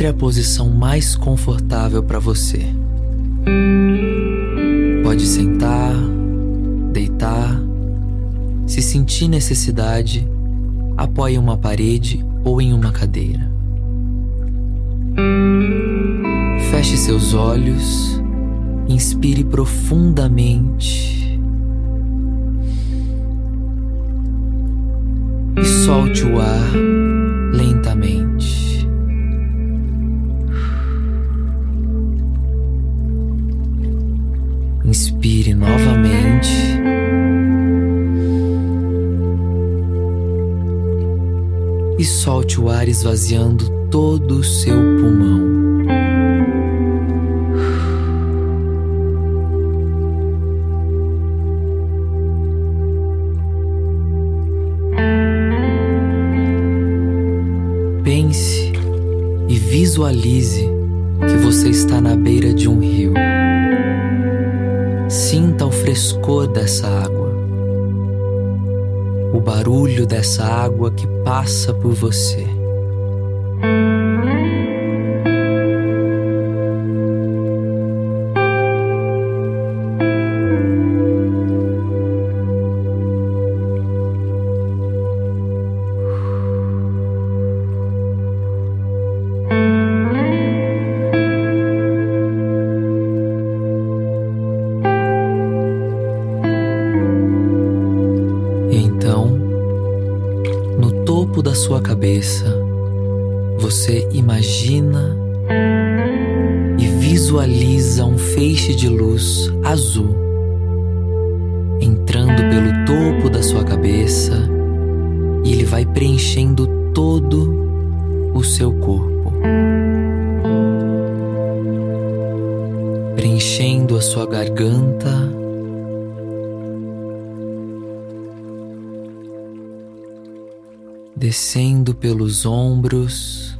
encontre a posição mais confortável para você. Pode sentar, deitar, se sentir necessidade, apoie uma parede ou em uma cadeira. Feche seus olhos, inspire profundamente e solte o ar novamente. E solte o ar esvaziando todo o seu pulmão. Pense e visualize que você está na beira de um rio. O frescor dessa água, o barulho dessa água que passa por você. Sua cabeça, você imagina e visualiza um feixe de luz azul entrando pelo topo da sua cabeça e ele vai preenchendo todo o seu corpo, preenchendo a sua garganta descendo pelos ombros,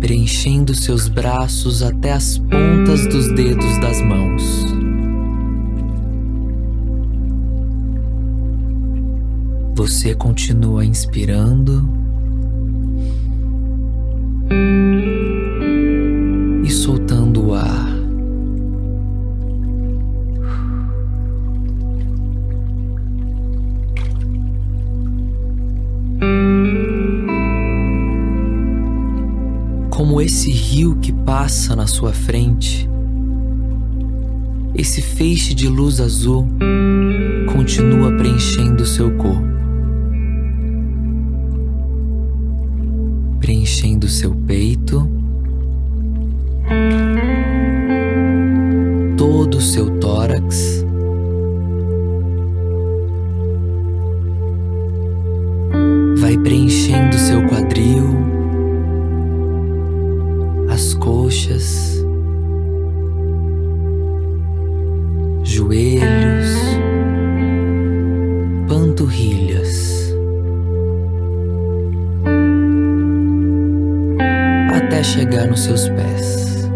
preenchendo seus braços até as pontas dos dedos das mãos. Você continua inspirando na sua frente, esse feixe de luz azul continua preenchendo seu corpo, preenchendo seu peito, todo o seu tórax. Vai preenchendo seu quadril, coxas, joelhos, panturrilhas, até chegar nos seus pés.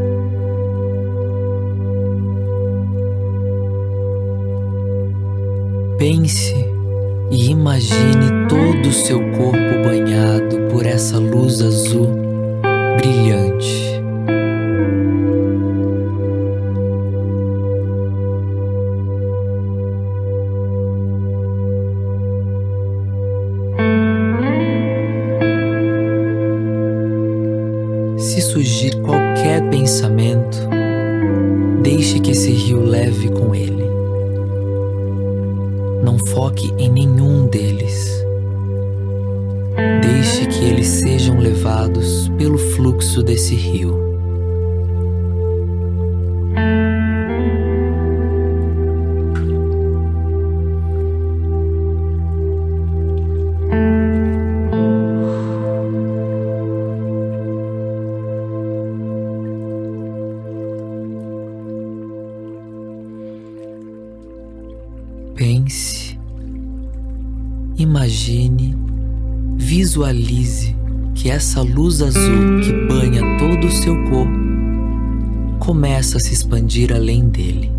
Pense e imagine todo o seu corpo banhado por essa luz azul brilhante. Qualquer pensamento, deixe que esse rio leve com ele. Não foque em nenhum deles. Deixe que eles sejam levados pelo fluxo desse rio. Imagine, visualize que essa luz azul que banha todo o seu corpo começa a se expandir além dele.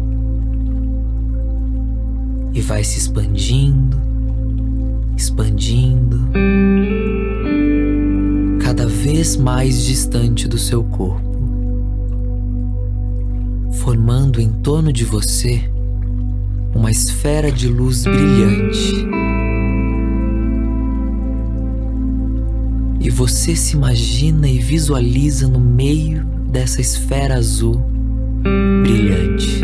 E vai se expandindo, expandindo, vez mais distante do seu corpo, formando em torno de você uma esfera de luz brilhante. Você se imagina e visualiza no meio dessa esfera azul brilhante.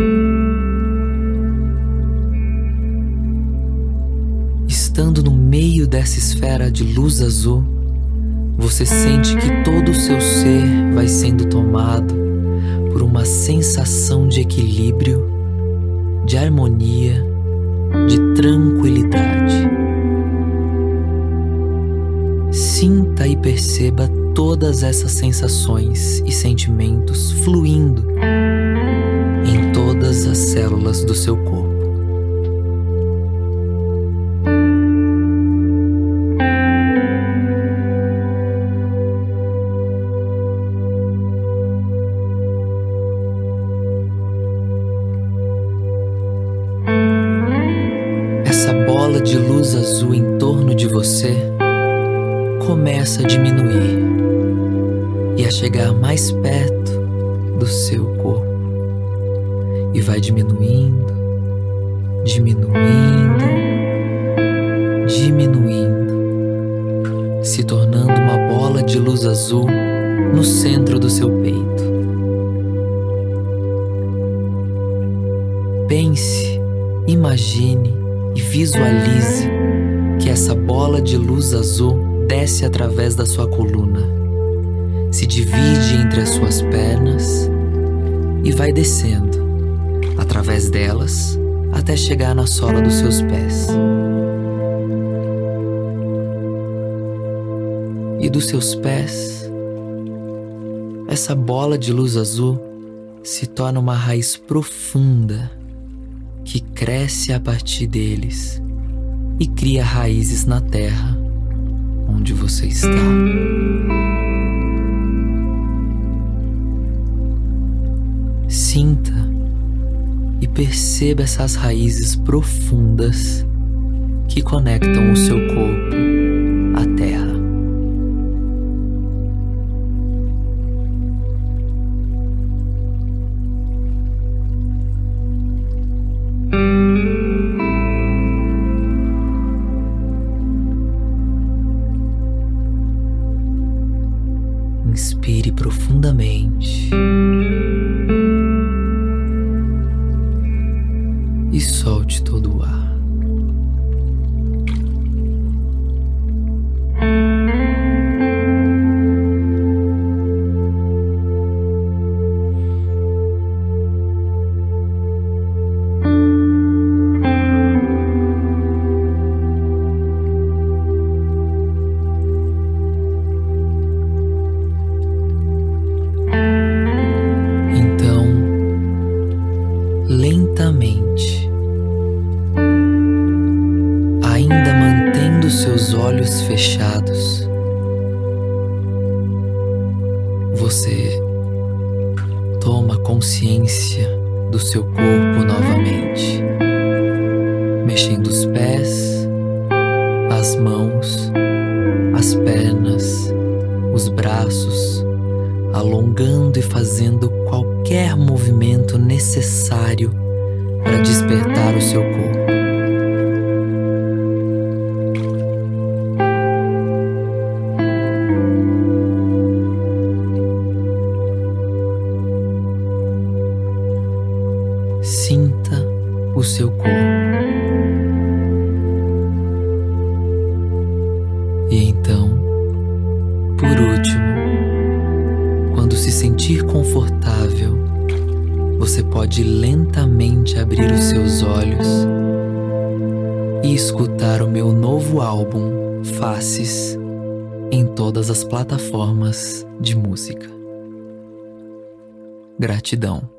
Estando no meio dessa esfera de luz azul, você sente que todo o seu ser vai sendo tomado por uma sensação de equilíbrio, de harmonia, de tranquilidade. Sinta e perceba todas essas sensações e sentimentos fluindo em todas as células do seu corpo. Começa a diminuir e a chegar mais perto do seu corpo. E vai diminuindo, diminuindo, diminuindo, se tornando uma bola de luz azul no centro do seu peito. Pense, imagine e visualize que essa bola de luz azul desce através da sua coluna, se divide entre as suas pernas e vai descendo através delas até chegar na sola dos seus pés. E dos seus pés, essa bola de luz azul se torna uma raiz profunda que cresce a partir deles e cria raízes na terra onde você está. Sinta e perceba essas raízes profundas que conectam o seu corpo profundamente e solte todo o ar. Ainda mantendo seus olhos fechados, você toma consciência do seu corpo novamente, mexendo os pés, as mãos, as pernas, os braços, alongando e fazendo qualquer movimento necessário para despertar o seu corpo. Seu corpo. E então, por último, quando se sentir confortável, você pode lentamente abrir os seus olhos e escutar o meu novo álbum Faces em todas as plataformas de música. Gratidão.